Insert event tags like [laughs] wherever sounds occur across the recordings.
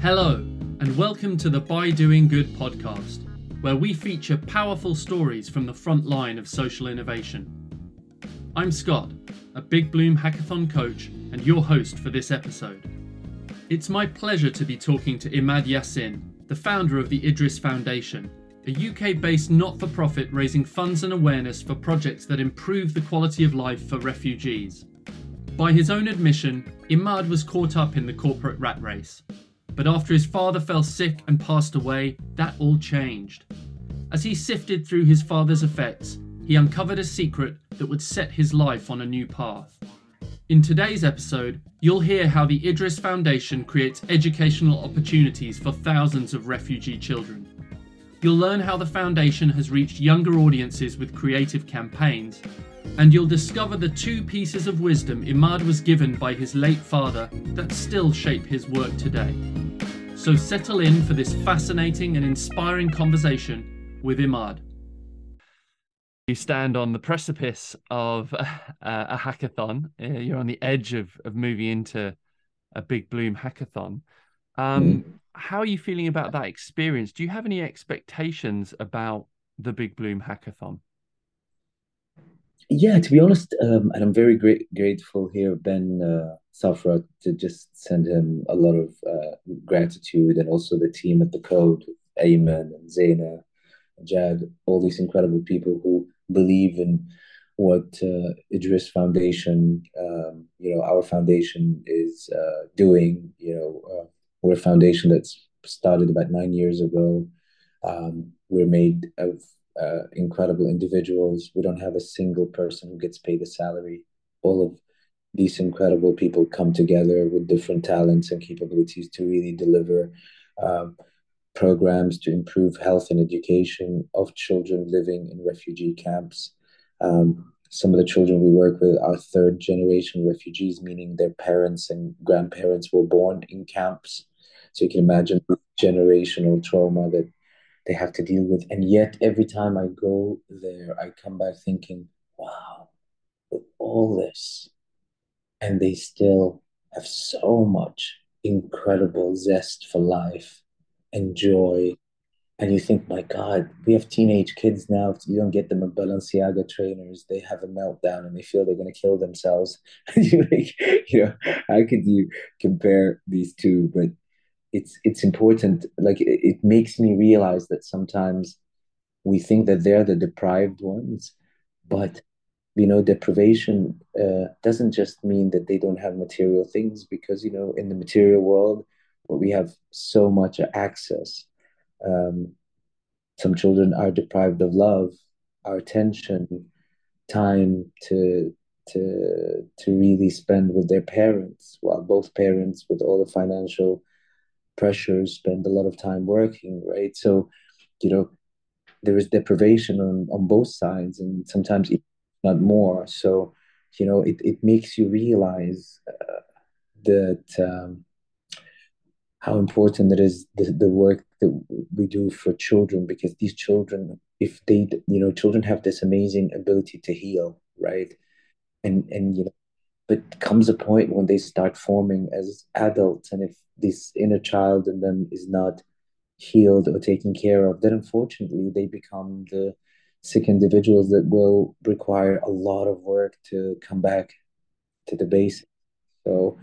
Hello, and welcome to the By Doing Good podcast, where we feature powerful stories from the front line of social innovation. I'm Scott, a Big Bloom Hackathon coach and your host for this episode. It's my pleasure to be talking to Imad Yassin, the founder of the Idris Foundation, a UK based not for profit raising funds and awareness for projects that improve the quality of life for refugees. By his own admission, Imad was caught up in the corporate rat race. But after his father fell sick and passed away, that all changed. As he sifted through his father's effects, he uncovered a secret that would set his life on a new path. In today's episode, you'll hear how the Idris Foundation creates educational opportunities for thousands of refugee children. You'll learn how the foundation has reached younger audiences with creative campaigns, and you'll discover the two pieces of wisdom Imad was given by his late father that still shape his work today. So settle in for this fascinating and inspiring conversation with Imad. You stand on the precipice of [laughs] uh, a hackathon. Uh, you're on the edge of, of moving into a big bloom hackathon. Um, mm. How are you feeling about that experience? Do you have any expectations about the Big Bloom hackathon? Yeah, to be honest, um, and I'm very great, grateful here, Ben uh, Safra, to just send him a lot of uh, gratitude and also the team at the Code, Ayman and Zaina, Jad, all these incredible people who believe in what uh, Idris Foundation, um, you know, our foundation is uh, doing. You know, uh, we're a foundation that's started about nine years ago. Um, we're made of uh, incredible individuals. We don't have a single person who gets paid a salary. All of these incredible people come together with different talents and capabilities to really deliver um, programs to improve health and education of children living in refugee camps. Um, some of the children we work with are third generation refugees, meaning their parents and grandparents were born in camps. So you can imagine generational trauma that they have to deal with. And yet, every time I go there, I come back thinking, wow, with all this, and they still have so much incredible zest for life and joy. And you think, my God, we have teenage kids now. If you don't get them a Balenciaga trainers, they have a meltdown and they feel they're going to kill themselves. [laughs] you know, how could you compare these two? But it's it's important like it, it makes me realize that sometimes we think that they're the deprived ones but you know deprivation uh, doesn't just mean that they don't have material things because you know in the material world where we have so much access um, some children are deprived of love our attention time to to to really spend with their parents while both parents with all the financial pressures, spend a lot of time working, right? So, you know, there is deprivation on, on both sides and sometimes not more. So, you know, it, it makes you realize uh, that um, how important it is the, the work that we do for children because these children, if they, you know, children have this amazing ability to heal, right? And, and, you know, but comes a point when they start forming as adults and if this inner child in them is not healed or taken care of, then unfortunately they become the sick individuals that will require a lot of work to come back to the basics. So,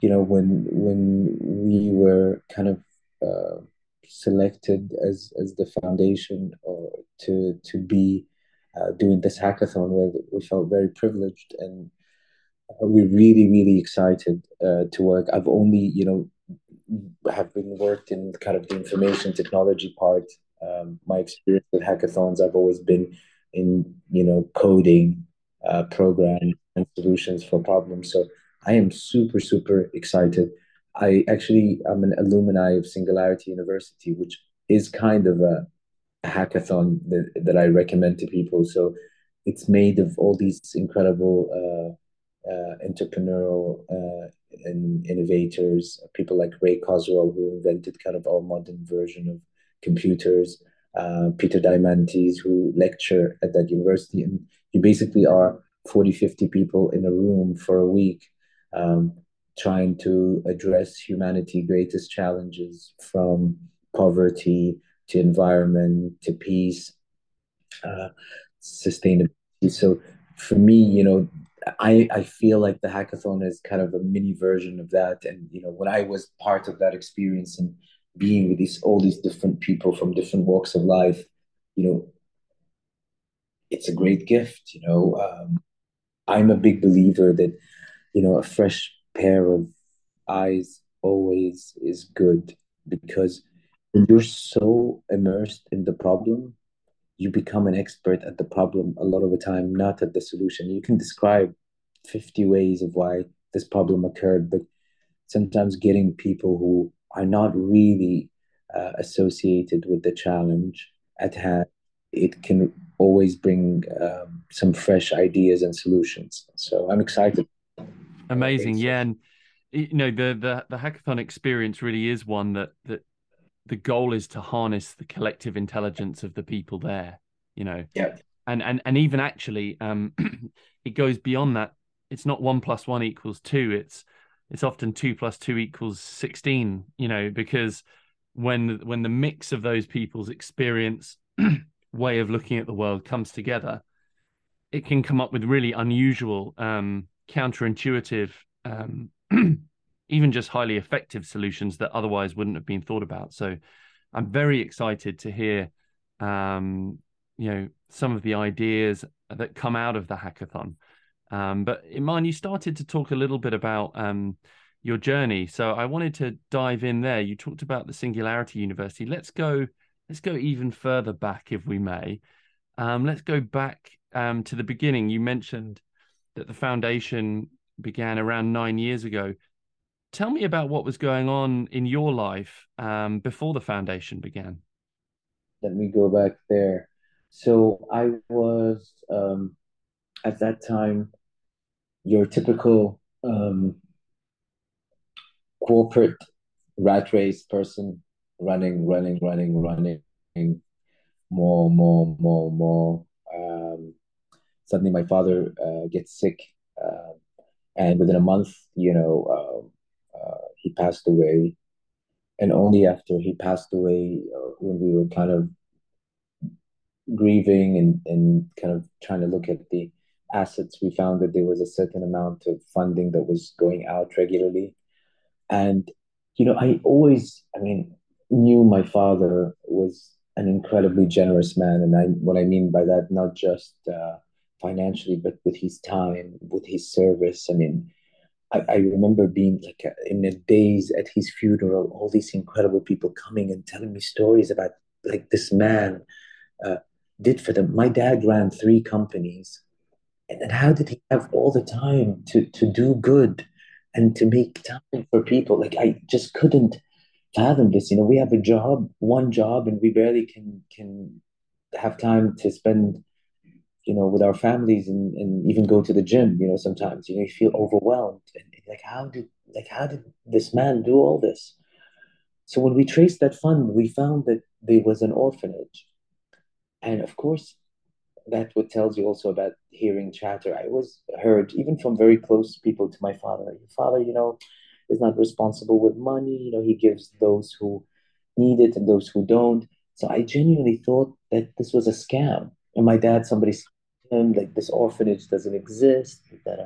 you know, when when we were kind of uh, selected as as the foundation or to to be uh, doing this hackathon, where we felt very privileged and we're really really excited uh, to work. I've only you know have been worked in kind of the information technology part. Um, my experience with hackathons i've always been in you know coding uh, programs and solutions for problems. So i am super super excited. I actually i'm an alumni of singularity university which is kind of a, a hackathon that, that i recommend to people. So it's made of all these incredible uh, uh, entrepreneurial uh, and innovators, people like Ray Kurzweil, who invented kind of our modern version of computers. uh, Peter Diamandis, who lecture at that university. And you basically are 40, 50 people in a room for a week um, trying to address humanity's greatest challenges from poverty to environment to peace, uh, sustainability. So for me, you know, I, I feel like the hackathon is kind of a mini version of that. And, you know, when I was part of that experience and being with these all these different people from different walks of life, you know, it's a great gift. You know, um, I'm a big believer that you know a fresh pair of eyes always is good because you're so immersed in the problem, you become an expert at the problem a lot of the time, not at the solution. You can describe 50 ways of why this problem occurred, but sometimes getting people who are not really uh, associated with the challenge at hand, it can always bring um, some fresh ideas and solutions. So I'm excited. Amazing, yeah, and you know the the the hackathon experience really is one that that the goal is to harness the collective intelligence of the people there. You know, yeah, and and and even actually, um, [clears throat] it goes beyond that. It's not one plus one equals two. It's it's often two plus two equals 16 you know because when when the mix of those people's experience [clears throat] way of looking at the world comes together it can come up with really unusual um, counterintuitive um, [clears throat] even just highly effective solutions that otherwise wouldn't have been thought about so i'm very excited to hear um, you know some of the ideas that come out of the hackathon um, but Imad, you started to talk a little bit about um, your journey, so I wanted to dive in there. You talked about the Singularity University. Let's go. Let's go even further back, if we may. Um, let's go back um, to the beginning. You mentioned that the foundation began around nine years ago. Tell me about what was going on in your life um, before the foundation began. Let me go back there. So I was um, at that time your typical um, corporate rat race person running, running, running, running, more, more, more, more. Um, suddenly, my father uh, gets sick, uh, and within a month, you know, uh, uh, he passed away. And only after he passed away, uh, when we were kind of grieving and, and kind of trying to look at the assets, we found that there was a certain amount of funding that was going out regularly. And, you know, I always, I mean, knew my father was an incredibly generous man. And I, what I mean by that, not just uh, financially, but with his time, with his service. I mean, I, I remember being like a, uh, in the days at his funeral, all these incredible people coming and telling me stories about like this man uh, did for them. My dad ran three companies and then how did he have all the time to to do good and to make time for people? Like I just couldn't fathom this. You know, we have a job, one job, and we barely can can have time to spend, you know, with our families and, and even go to the gym, you know, sometimes. You know, you feel overwhelmed. And like how did like how did this man do all this? So when we traced that fund, we found that there was an orphanage. And of course, that what tells you also about hearing chatter. I was heard even from very close people to my father. Your father, you know, is not responsible with money. You know, he gives those who need it and those who don't. So I genuinely thought that this was a scam. And my dad, somebody like this orphanage doesn't exist. Uh,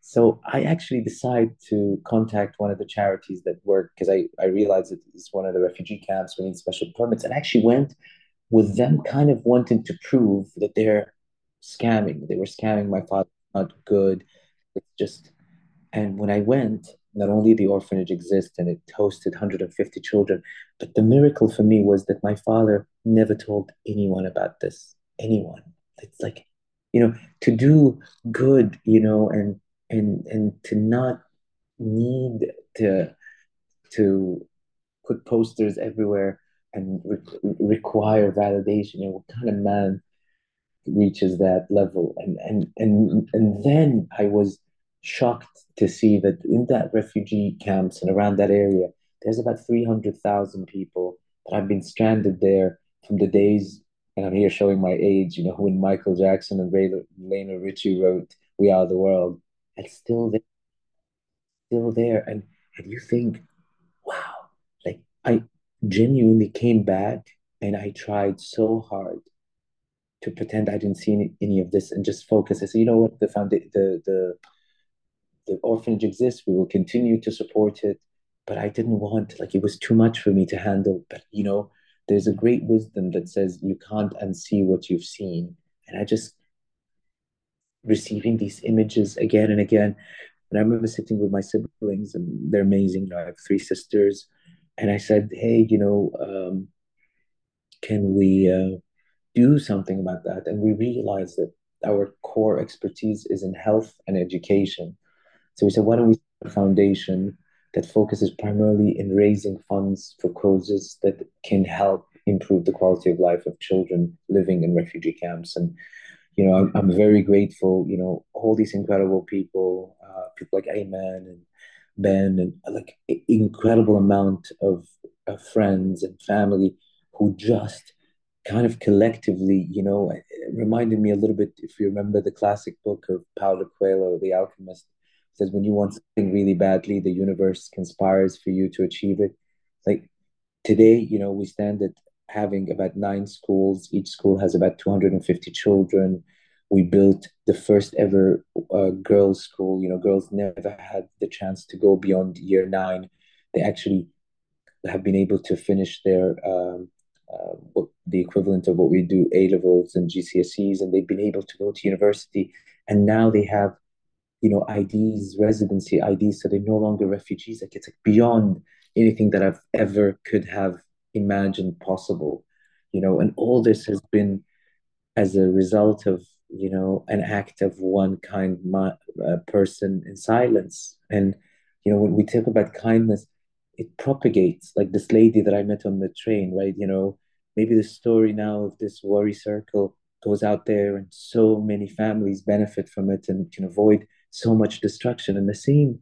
so I actually decided to contact one of the charities that work because I, I realized it is one of the refugee camps. We need special permits, and I actually went with them kind of wanting to prove that they're scamming. They were scamming my father, not good. It's just, and when I went, not only the orphanage exists and it hosted 150 children, but the miracle for me was that my father never told anyone about this. Anyone. It's like, you know, to do good, you know, and and and to not need to to put posters everywhere and re- require validation. You know, what kind of man reaches that level? And and and and then I was shocked to see that in that refugee camps and around that area, there's about three hundred thousand people that have been stranded there from the days, and I'm here showing my age, you know, when Michael Jackson and Ray, Lionel Richie wrote "We Are the World," it's still there, still there, and and you think, wow, like I genuinely came back and I tried so hard to pretend I didn't see any, any of this and just focus. I said, you know what, the found the the the orphanage exists. We will continue to support it, but I didn't want like it was too much for me to handle. But you know, there's a great wisdom that says you can't unsee what you've seen, and I just receiving these images again and again. And I remember sitting with my siblings, and they're amazing. I have three sisters, and I said, "Hey, you know, um, can we uh, do something about that?" And we realized that our core expertise is in health and education. So we said, "Why don't we start a foundation that focuses primarily in raising funds for causes that can help improve the quality of life of children living in refugee camps?" And you know, I'm, I'm very grateful. You know, all these incredible people, uh, people like Ayman and Ben, and like incredible amount of, of friends and family who just kind of collectively, you know, it reminded me a little bit. If you remember the classic book of Paulo Coelho, The Alchemist, says when you want something really badly, the universe conspires for you to achieve it. Like today, you know, we stand at having about nine schools. Each school has about 250 children. We built the first ever uh, girls' school. You know, girls never had the chance to go beyond year nine. They actually have been able to finish their um, uh, what, the equivalent of what we do A levels and GCSEs, and they've been able to go to university. And now they have, you know, IDs, residency IDs, so they're no longer refugees. Like it's like beyond anything that I've ever could have imagined possible, you know. And all this has been as a result of you know an act of one kind uh, person in silence. And you know when we talk about kindness, it propagates. Like this lady that I met on the train, right? You know, maybe the story now of this worry circle goes out there, and so many families benefit from it and can avoid so much destruction. And the same,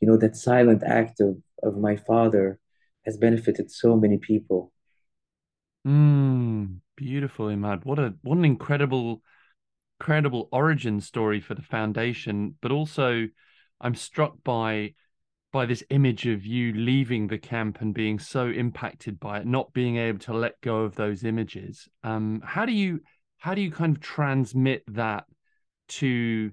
you know, that silent act of of my father has benefited so many people. Mm, beautiful, Imad. What a what an incredible, incredible origin story for the foundation. But also, I'm struck by by this image of you leaving the camp and being so impacted by it, not being able to let go of those images. Um, how do you how do you kind of transmit that to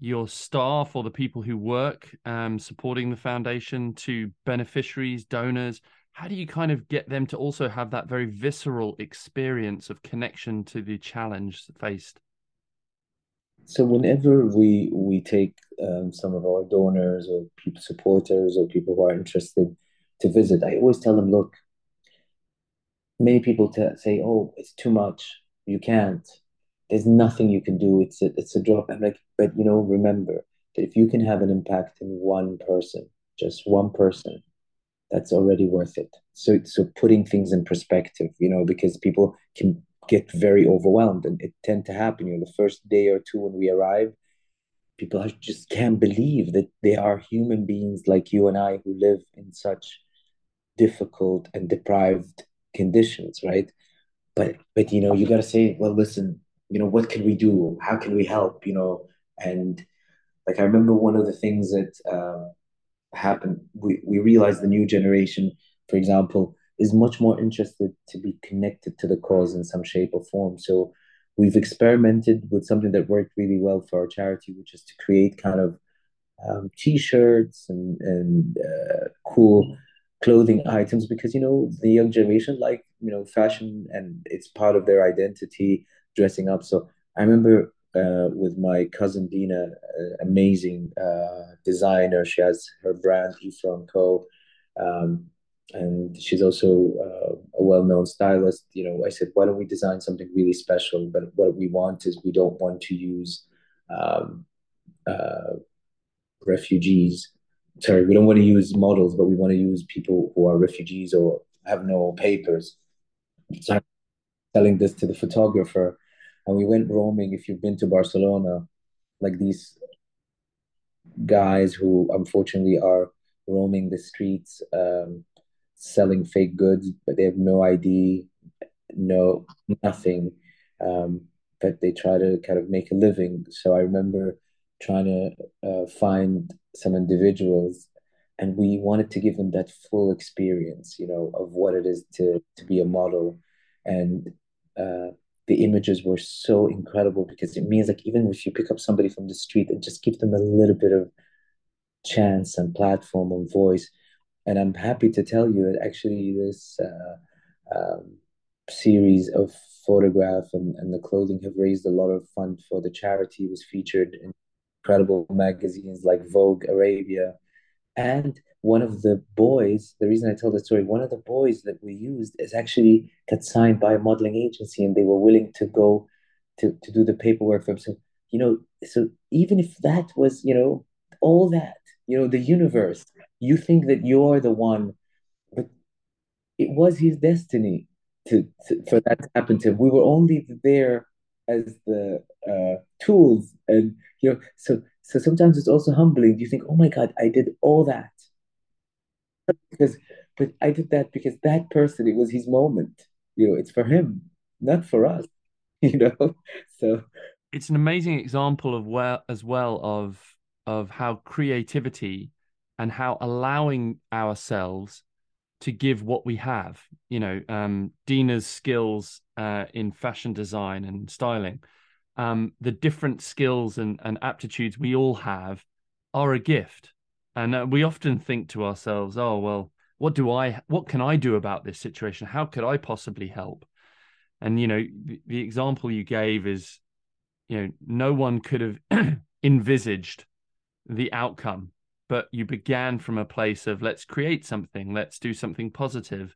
your staff or the people who work um, supporting the foundation to beneficiaries, donors? How do you kind of get them to also have that very visceral experience of connection to the challenge faced? So whenever we we take um, some of our donors or people supporters or people who are interested to visit, I always tell them, look, many people t- say, oh, it's too much, you can't. There's nothing you can do. It's a, it's a drop. I'm like, but you know, remember that if you can have an impact in one person, just one person, that's already worth it. So so putting things in perspective, you know, because people can get very overwhelmed and it tend to happen. You know, the first day or two when we arrive, people just can't believe that they are human beings like you and I who live in such difficult and deprived conditions, right? But but you know, you gotta say, well, listen, you know, what can we do? How can we help? You know, and like I remember one of the things that uh, happened, we, we realized the new generation, for example, is much more interested to be connected to the cause in some shape or form. So we've experimented with something that worked really well for our charity, which is to create kind of um, t-shirts and and uh, cool clothing items because you know the young generation like you know fashion and it's part of their identity dressing up. So I remember uh, with my cousin Dina, uh, amazing uh, designer. She has her brand Ifra Co. Um, and she's also uh, a well-known stylist. You know, I said, why don't we design something really special? But what we want is we don't want to use um, uh, refugees. Sorry, we don't want to use models, but we want to use people who are refugees or have no papers. So I'm selling this to the photographer, and we went roaming. If you've been to Barcelona, like these guys who unfortunately are roaming the streets. Um, selling fake goods, but they have no ID. no nothing, um, but they try to kind of make a living. So I remember trying to uh, find some individuals, and we wanted to give them that full experience, you know, of what it is to to be a model, and uh, the images were so incredible because it means like even if you pick up somebody from the street and just give them a little bit of chance and platform and voice. And I'm happy to tell you that actually this uh, um, series of photograph and, and the clothing have raised a lot of fund for the charity. It was featured in incredible magazines like Vogue Arabia. And one of the boys, the reason I tell the story, one of the boys that we used is actually got signed by a modeling agency and they were willing to go to, to do the paperwork for him. So, you know, so even if that was, you know, all that, you know, the universe, you think that you're the one, but it was his destiny to, to for that to happen to him. We were only there as the uh, tools, and you know, so so sometimes it's also humbling. You think, oh my God, I did all that because, but I did that because that person, it was his moment. You know, it's for him, not for us. [laughs] You know, so it's an amazing example of where as well of of how creativity and how allowing ourselves to give what we have. You know, um, Dina's skills uh, in fashion design and styling, um, the different skills and, and aptitudes we all have are a gift. And uh, we often think to ourselves, oh, well, what do I, what can I do about this situation? How could I possibly help? And, you know, the, the example you gave is, you know, no one could have [clears throat] envisaged the outcome but you began from a place of let's create something let's do something positive.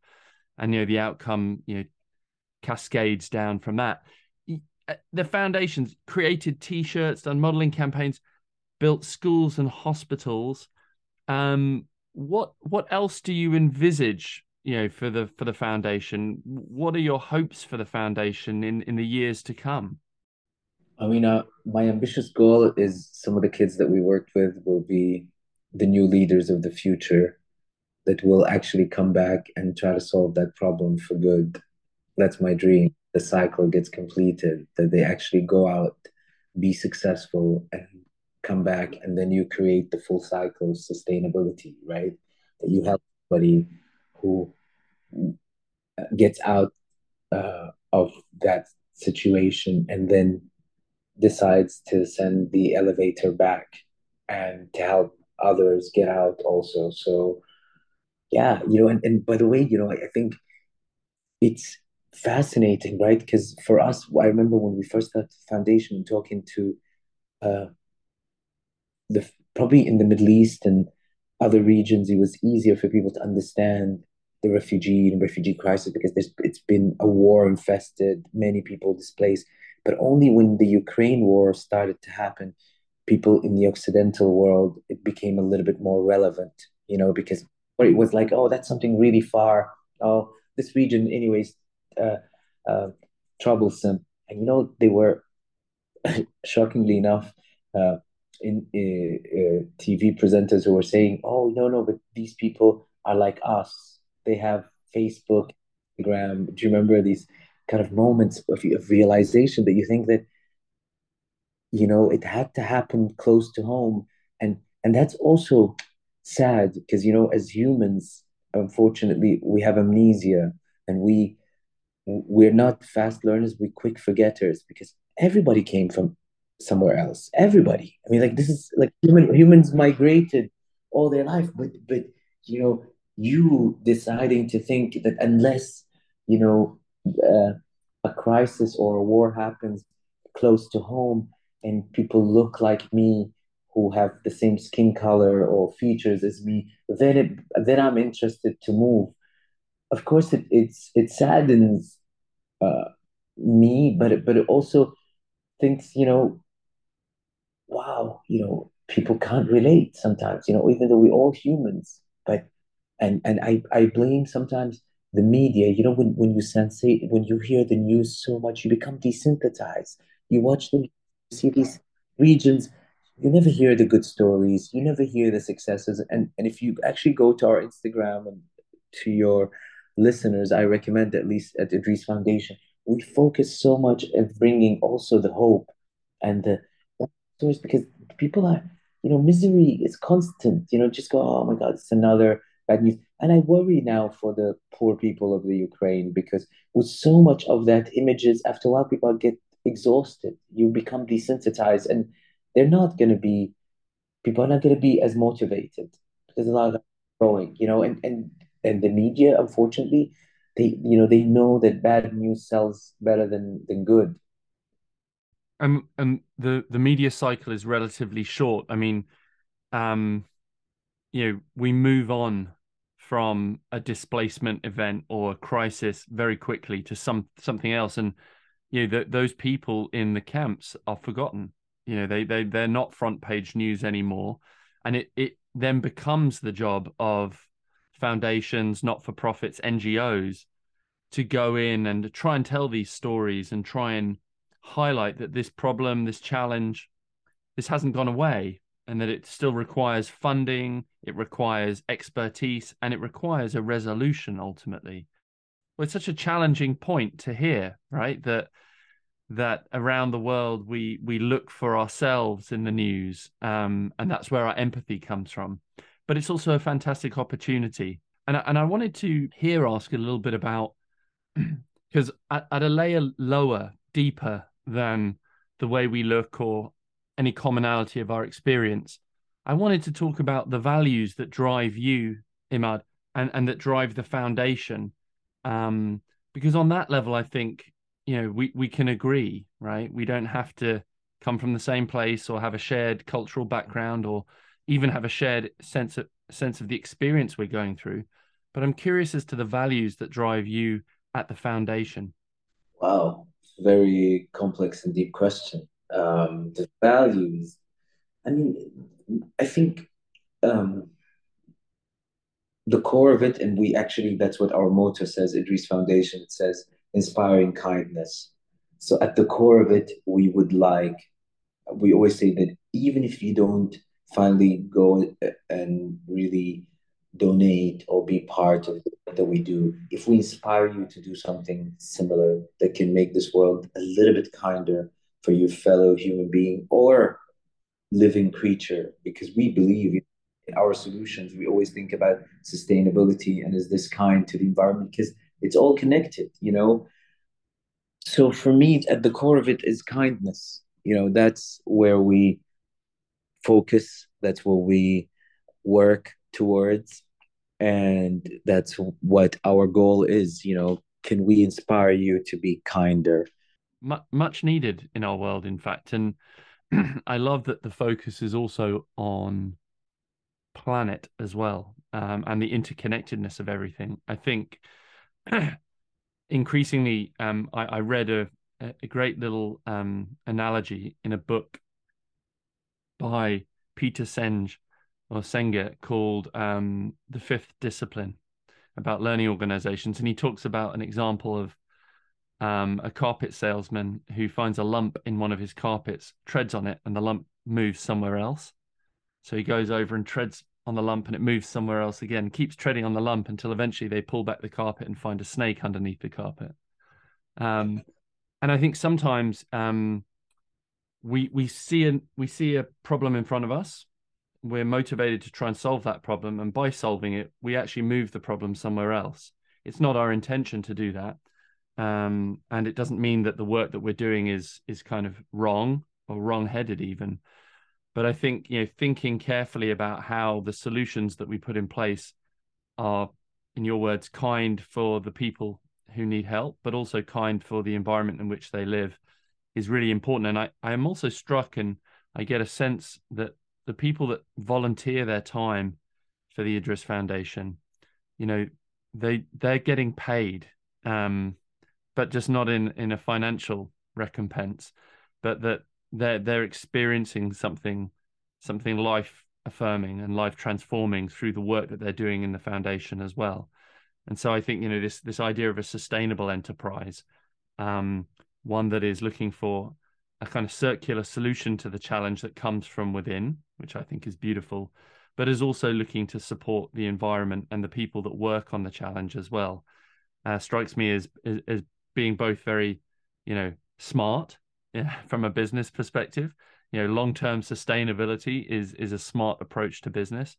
and you know the outcome you know cascades down from that uh, the foundations created t-shirts done modeling campaigns built schools and hospitals um what what else do you envisage you know for the for the foundation what are your hopes for the foundation in in the years to come I mean, uh, my ambitious goal is some of the kids that we worked with will be the new leaders of the future that will actually come back and try to solve that problem for good. That's my dream. The cycle gets completed, that they actually go out, be successful, and come back, and then you create the full cycle of sustainability, right? That you help somebody who gets out uh, of that situation and then decides to send the elevator back and to help others get out also. So yeah, you know, and, and by the way, you know, I, I think it's fascinating, right? Because for us, I remember when we first started the foundation and talking to uh, the probably in the Middle East and other regions, it was easier for people to understand the refugee and refugee crisis because there's it's been a war infested, many people displaced. But only when the Ukraine war started to happen, people in the Occidental world, it became a little bit more relevant, you know, because it was like, oh, that's something really far. Oh, this region, anyways, uh, uh, troublesome. And you know, they were [laughs] shockingly enough uh, in uh, uh TV presenters who were saying, "Oh, no, no, but these people are like us. They have Facebook, Instagram." Do you remember these kind of moments of, of realization that you think that you know it had to happen close to home, and and that's also sad because you know as humans unfortunately we have amnesia and we we're not fast learners we're quick forgetters because everybody came from somewhere else everybody i mean like this is like human, humans migrated all their life but but you know you deciding to think that unless you know uh, a crisis or a war happens close to home and people look like me who have the same skin color or features as me, then it, then I'm interested to move. Of course, it it's it saddens uh, me, but it, but it also thinks you know, you know, people can't relate sometimes. You know, even though we're all humans, but and and I I blame sometimes the media. You know, when when you sensate when you hear the news so much, you become desensitized. You watch them, you see these regions you never hear the good stories you never hear the successes and and if you actually go to our instagram and to your listeners, I recommend at least at the Idris Foundation, we focus so much at bringing also the hope and the stories because people are, you know, misery is constant. You know, just go, oh my God, it's another bad news. And I worry now for the poor people of the Ukraine because with so much of that images, after a while, people get exhausted. You become desensitized, and they're not going to be. People are not going to be as motivated because a lot of growing, you know, and and and the media, unfortunately, they you know they know that bad news sells better than than good. And and the the media cycle is relatively short. I mean, um, you know, we move on from a displacement event or a crisis very quickly to some something else. And you know those people in the camps are forgotten. You know they they they're not front page news anymore. And it it then becomes the job of foundations not for profits ngos to go in and try and tell these stories and try and highlight that this problem this challenge this hasn't gone away and that it still requires funding, it requires expertise, and it requires a resolution ultimately. Well, it's such a challenging point to hear, right? That that around the world we we look for ourselves in the news, um, and that's where our empathy comes from. But it's also a fantastic opportunity, and and I wanted to here ask a little bit about [clears throat] because at, at a layer lower, deeper than the way we look or any commonality of our experience. I wanted to talk about the values that drive you, Imad, and, and that drive the foundation. Um, because on that level, I think, you know, we, we can agree, right? We don't have to come from the same place or have a shared cultural background or even have a shared sense of sense of the experience we're going through. But I'm curious as to the values that drive you at the foundation. Wow, very complex and deep question um, the values. I mean, I think um, the core of it, and we actually, that's what our motto says, Idris Foundation, it says inspiring kindness. So at the core of it, we would like, we always say that even if you don't finally go and really donate or be part of mm-hmm. that we do, if we inspire you to do something similar that can make this world a little bit kinder, for your fellow human being or living creature because we believe in our solutions. We always think about sustainability and is this kind to the environment because it's all connected you know? So for me at the core of it is kindness. You know that's where we focus. That's where we work towards and that's what our goal is you know can we inspire you to be kinder much needed in our world, in fact. And [clears throat] I love that the focus is also on planet as well um, and the interconnectedness of everything. I think [clears throat] increasingly, um, I, I, read a, a great little um, analogy in a book by Peter Senge or Senge called um, The Fifth Discipline about learning organizations. And he talks about an example of um, a carpet salesman who finds a lump in one of his carpets, treads on it, and the lump moves somewhere else. So he goes over and treads on the lump and it moves somewhere else again, keeps treading on the lump until eventually they pull back the carpet and find a snake underneath the carpet. Um, and I think sometimes um, we we see a we see a problem in front of us. We're motivated to try and solve that problem, and by solving it, we actually move the problem somewhere else. It's not our intention to do that, um, and it doesn't mean that the work that we're doing is is kind of wrong or wrong-headed even but i think you know thinking carefully about how the solutions that we put in place are in your words kind for the people who need help but also kind for the environment in which they live is really important and i i am also struck and i get a sense that the people that volunteer their time for the idris foundation you know they they're getting paid um but just not in in a financial recompense, but that they're they're experiencing something something life affirming and life transforming through the work that they're doing in the foundation as well. And so I think you know this this idea of a sustainable enterprise, um, one that is looking for a kind of circular solution to the challenge that comes from within, which I think is beautiful, but is also looking to support the environment and the people that work on the challenge as well uh, strikes me as, as, as being both very, you know, smart yeah, [laughs] from a business perspective. You know, long term sustainability is is a smart approach to business,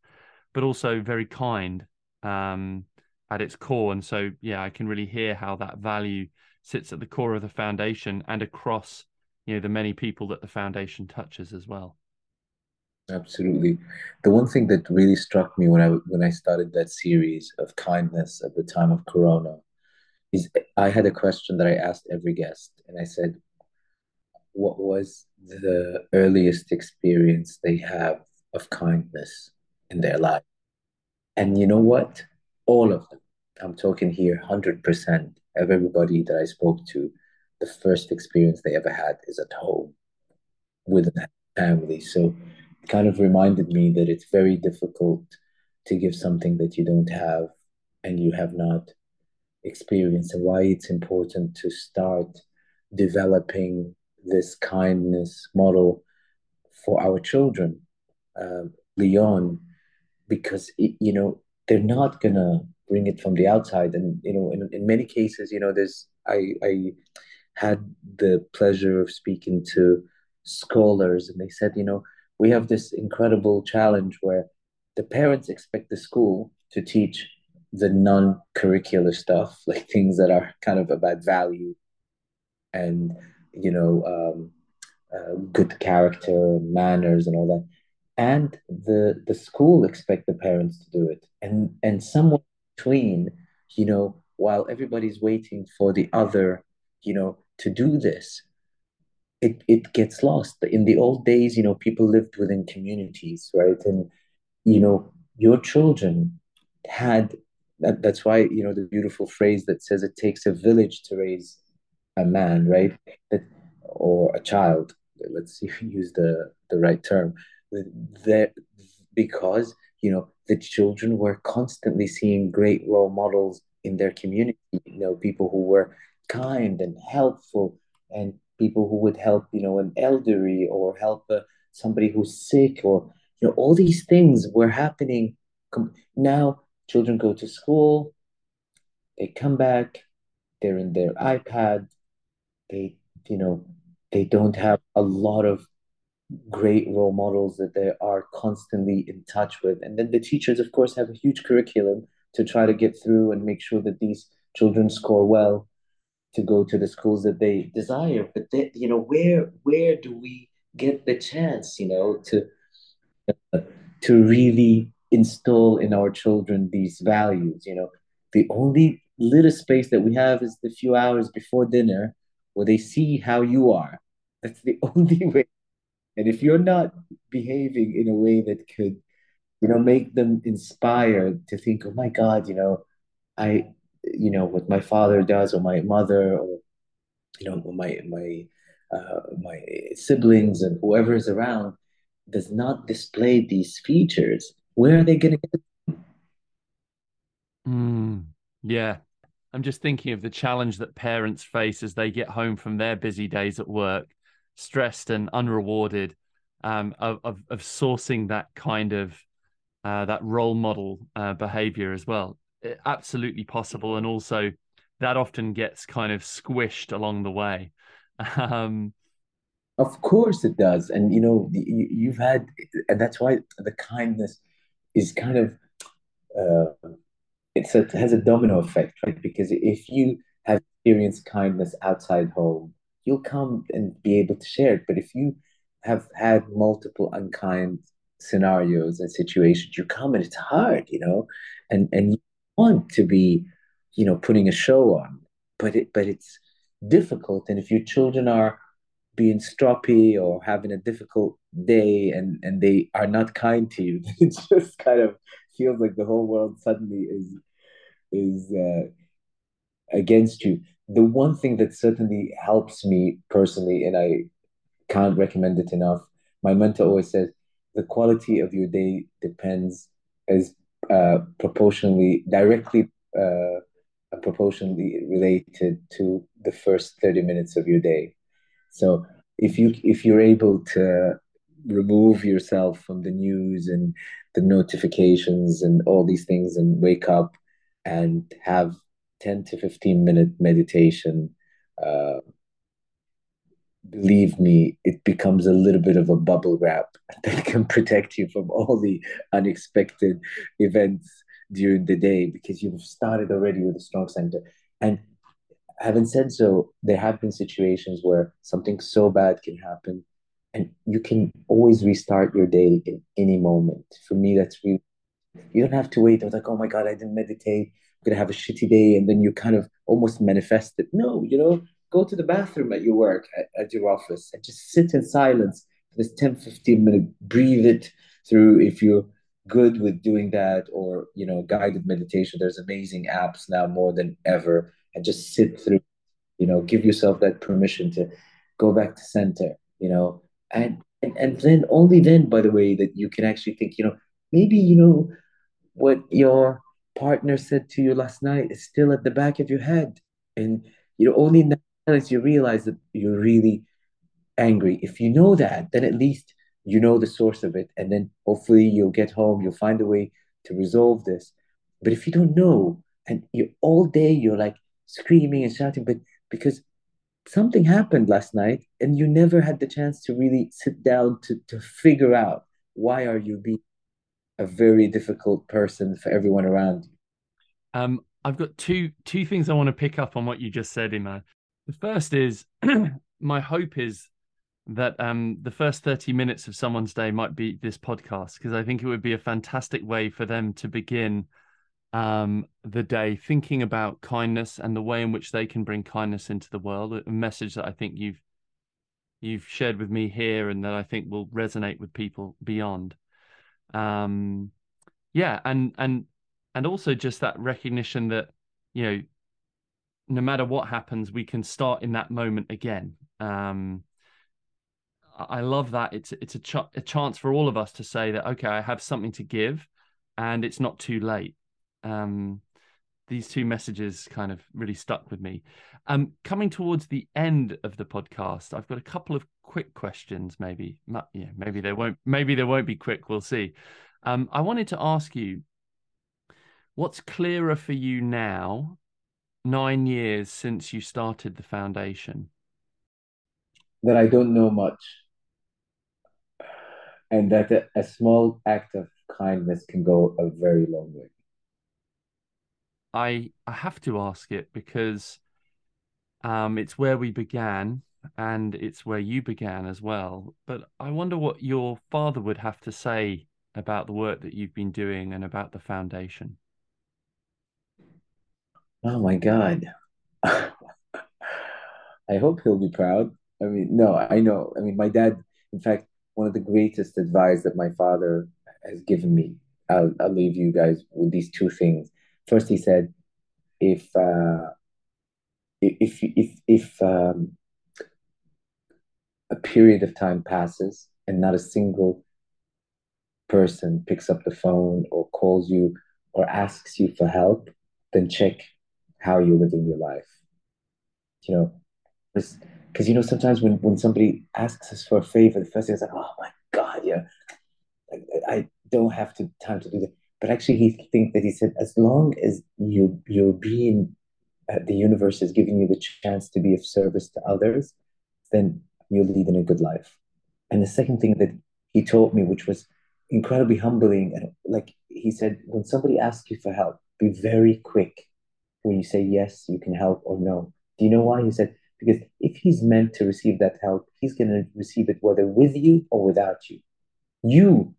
but also very kind um, at its core. And so, yeah, I can really hear how that value sits at the core of the foundation and across, you know, the many people that the foundation touches as well. Absolutely. The one thing that really struck me when I when I started that series of kindness at the time of Corona is I had a question that I asked every guest, and I said, "What was the earliest experience they have of kindness in their life?" And you know what? All of them. I'm talking here, hundred percent of everybody that I spoke to, the first experience they ever had is at home with a family. So it kind of reminded me that it's very difficult to give something that you don't have and you have not experienced, and why it's important to start developing this kindness model for our children. Uh, Leon, because it, you know they're not gonna bring it from the outside, and you know in, in many cases, you know, there's I I had the pleasure of speaking to scholars, and they said, you know, we have this incredible challenge where the parents expect the school to teach the non-curricular stuff, [laughs] like things that are kind of about value and you know um, uh, good character manners and all that, and the the school expect the parents to do it, and and somewhere between, you know, while everybody's waiting for the other, you know, to do this, it it gets lost. In the old days, you know, people lived within communities, right? And you know, your children had that, that's why you know the beautiful phrase that says it takes a village to raise a man, right? That or a child. Let's see if you use the the right term. That because you know the children were constantly seeing great role models in their community. You know, people who were kind and helpful and people who would help, you know, an elderly or help uh, somebody who's sick or, you know, all these things were happening. Now children go to school, they come back, they're in their iPad, they, you know, they don't have a lot of great role models that they are constantly in touch with. And then the teachers, of course, have a huge curriculum to try to get through and make sure that these children score well to go to the schools that they desire. But that you know, where where do we get the chance, you know, to uh, to really install in our children these values? You know, the only little space that we have is the few hours before dinner where they see how you are. That's the [laughs] only way. And if you're not behaving in a way that could, you know, make them inspired to think, oh my God, you know, I you know what my father does or my mother or you know my my uh, my siblings and whoever is around does not display these features where are they going to get mm, yeah. I'm just thinking of the challenge that parents face as they get home from their busy days at work stressed and unrewarded um, of, of, of sourcing that kind of uh, that role model uh, behavior as well absolutely possible, and also that often gets kind of squished along the way. [laughs] Um, of course it does, and you know you, you've had, and that's why the kindness is kind of uh, it's a, it has a domino effect, right? Because if you have experienced kindness outside home, you'll come and be able to share it. But if you have had multiple unkind scenarios and situations, you come and it's hard, you know, and and want to be, you know, putting a show on, but it but it's difficult. And if your children are being stroppy or having a difficult day and and they are not kind to you, [laughs] it just kind of feels like the whole world suddenly is is uh, against you. The one thing that certainly helps me personally, and I can't recommend it enough. My mentor always says the quality of your day depends as uh, proportionally, directly uh, proportionally related to the first 30 minutes of your day. So if you if you're able to remove yourself from the news and the notifications and all these things and wake up and have 10 to 15 minute meditation, uh, believe me, it becomes a little bit of a bubble wrap [laughs] that can protect you from all the unexpected events during the day because you've started already with a strong center. And having said so, there have been situations where something so bad can happen and you can always restart your day in any moment. For me, that's really, you don't have to wait. I was like, oh my God, I didn't meditate. I'm going to have a shitty day. And then you kind of almost manifest it. No, you know, go to the bathroom at your work, at, at your office, and just sit in silence for this 10, 15 minute, breathe it through if you're good with doing that or, you know, guided meditation. There's amazing apps now more than ever. And just sit through, you know, give yourself that permission to go back to center, you know, and, and, and then only then, by the way, that you can actually think, you know, maybe, you know, what your partner said to you last night is still at the back of your head. And, you know, only now as you realize that you're really angry, if you know that, then at least you know the source of it. And then hopefully you'll get home, you'll find a way to resolve this. But if you don't know, and you all day you're like screaming and shouting, but because something happened last night and you never had the chance to really sit down to, to figure out why are you being a very difficult person for everyone around you. Um, I've got two two things I want to pick up on what you just said, Imad. The first is [clears throat] my hope is that um, the first 30 minutes of someone's day might be this podcast because I think it would be a fantastic way for them to begin um, the day thinking about kindness and the way in which they can bring kindness into the world. A message that I think you've you've shared with me here and that I think will resonate with people beyond. Um, yeah, and and and also just that recognition that you know no matter what happens, we can start in that moment again. Um, I love that. It's it's a, ch- a chance for all of us to say that okay, I have something to give, and it's not too late. Um, these two messages kind of really stuck with me. Um, coming towards the end of the podcast, I've got a couple of quick questions. Maybe, yeah, maybe they won't. Maybe they won't be quick. We'll see. Um, I wanted to ask you, what's clearer for you now nine years since you started the foundation? That I don't know much. And that a, a small act of kindness can go a very long way. I I have to ask it because um, it's where we began and it's where you began as well. But I wonder what your father would have to say about the work that you've been doing and about the foundation. Oh my God. [laughs] I hope he'll be proud. I mean, no, I know. I mean, my dad, in fact, one of the greatest advice that my father has given me, I'll, I'll leave you guys with these two things. First, he said, if, uh, if, if, if um, a period of time passes and not a single person picks up the phone or calls you or asks you for help, then check how you're living your life. You know, because you know sometimes when when somebody asks us for a favor, the first thing is like, oh my god, yeah, I, I don't have to time to do that. But actually, he thinks that he said, as long as you you're being, uh, the universe is giving you the chance to be of service to others, then you're leading a good life. And the second thing that he taught me, which was incredibly humbling, and like he said, when somebody asks you for help, be very quick when you say yes, you can help or no. Do you know why? He said, because if he's meant to receive that help, he's going to receive it whether with you or without you. You,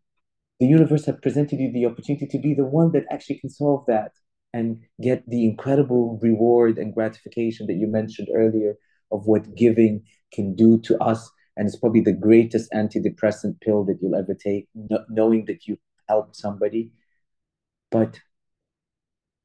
the universe, have presented you the opportunity to be the one that actually can solve that and get the incredible reward and gratification that you mentioned earlier of what giving can do to us. And it's probably the greatest antidepressant pill that you'll ever take, knowing that you helped somebody. But,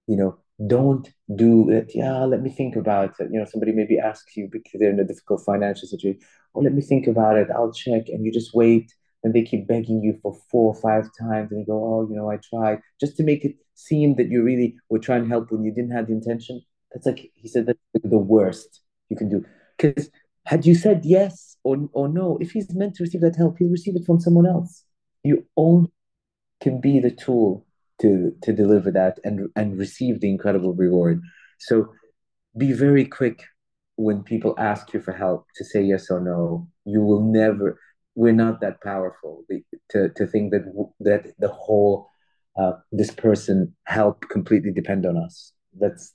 you know, don't do it. Yeah, let me think about it. You know, somebody maybe asks you because they're in a difficult financial situation. Oh, let me think about it. I'll check. And you just wait. And they keep begging you for four or five times. And you go, oh, you know, I tried. Just to make it seem that you really were trying to help when you didn't have the intention. That's like, he said, that's the worst you can do. Because had you said yes or, or no, if he's meant to receive that help, he'll receive it from someone else. You only can be the tool to to deliver that and and receive the incredible reward. So be very quick when people ask you for help to say yes or no. You will never. We're not that powerful to to think that that the whole uh, this person help completely depend on us. That's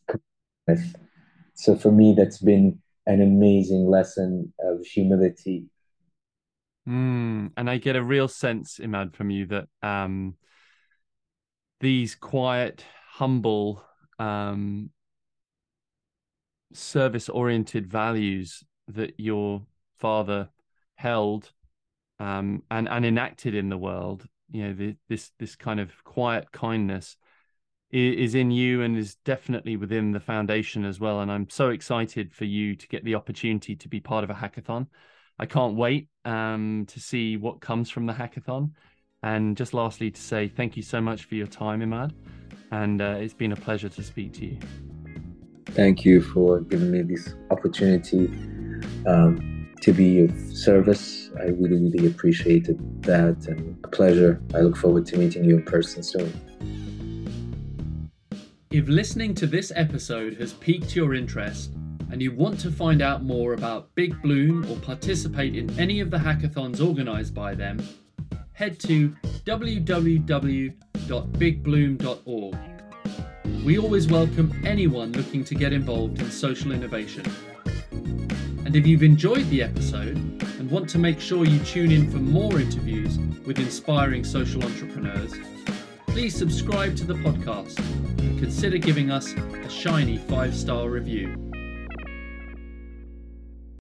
so for me that's been an amazing lesson of humility. Mm, and I get a real sense, Imad, from you that um, these quiet, humble, um, service oriented values that your father held um, and, and enacted in the world, you know, the, this, this kind of quiet kindness is in you and is definitely within the foundation as well. And I'm so excited for you to get the opportunity to be part of a hackathon. I can't wait um, to see what comes from the hackathon. And just lastly, to say thank you so much for your time, Imad. And uh, it's been a pleasure to speak to you. Thank you for giving me this opportunity um, to be of service. I really, really appreciated that and a pleasure. I look forward to meeting you in person soon. If listening to this episode has piqued your interest and you want to find out more about Big Bloom or participate in any of the hackathons organised by them, head to www.bigbloom.org. We always welcome anyone looking to get involved in social innovation. And if you've enjoyed the episode and want to make sure you tune in for more interviews with inspiring social entrepreneurs, please subscribe to the podcast and consider giving us a shiny five star review.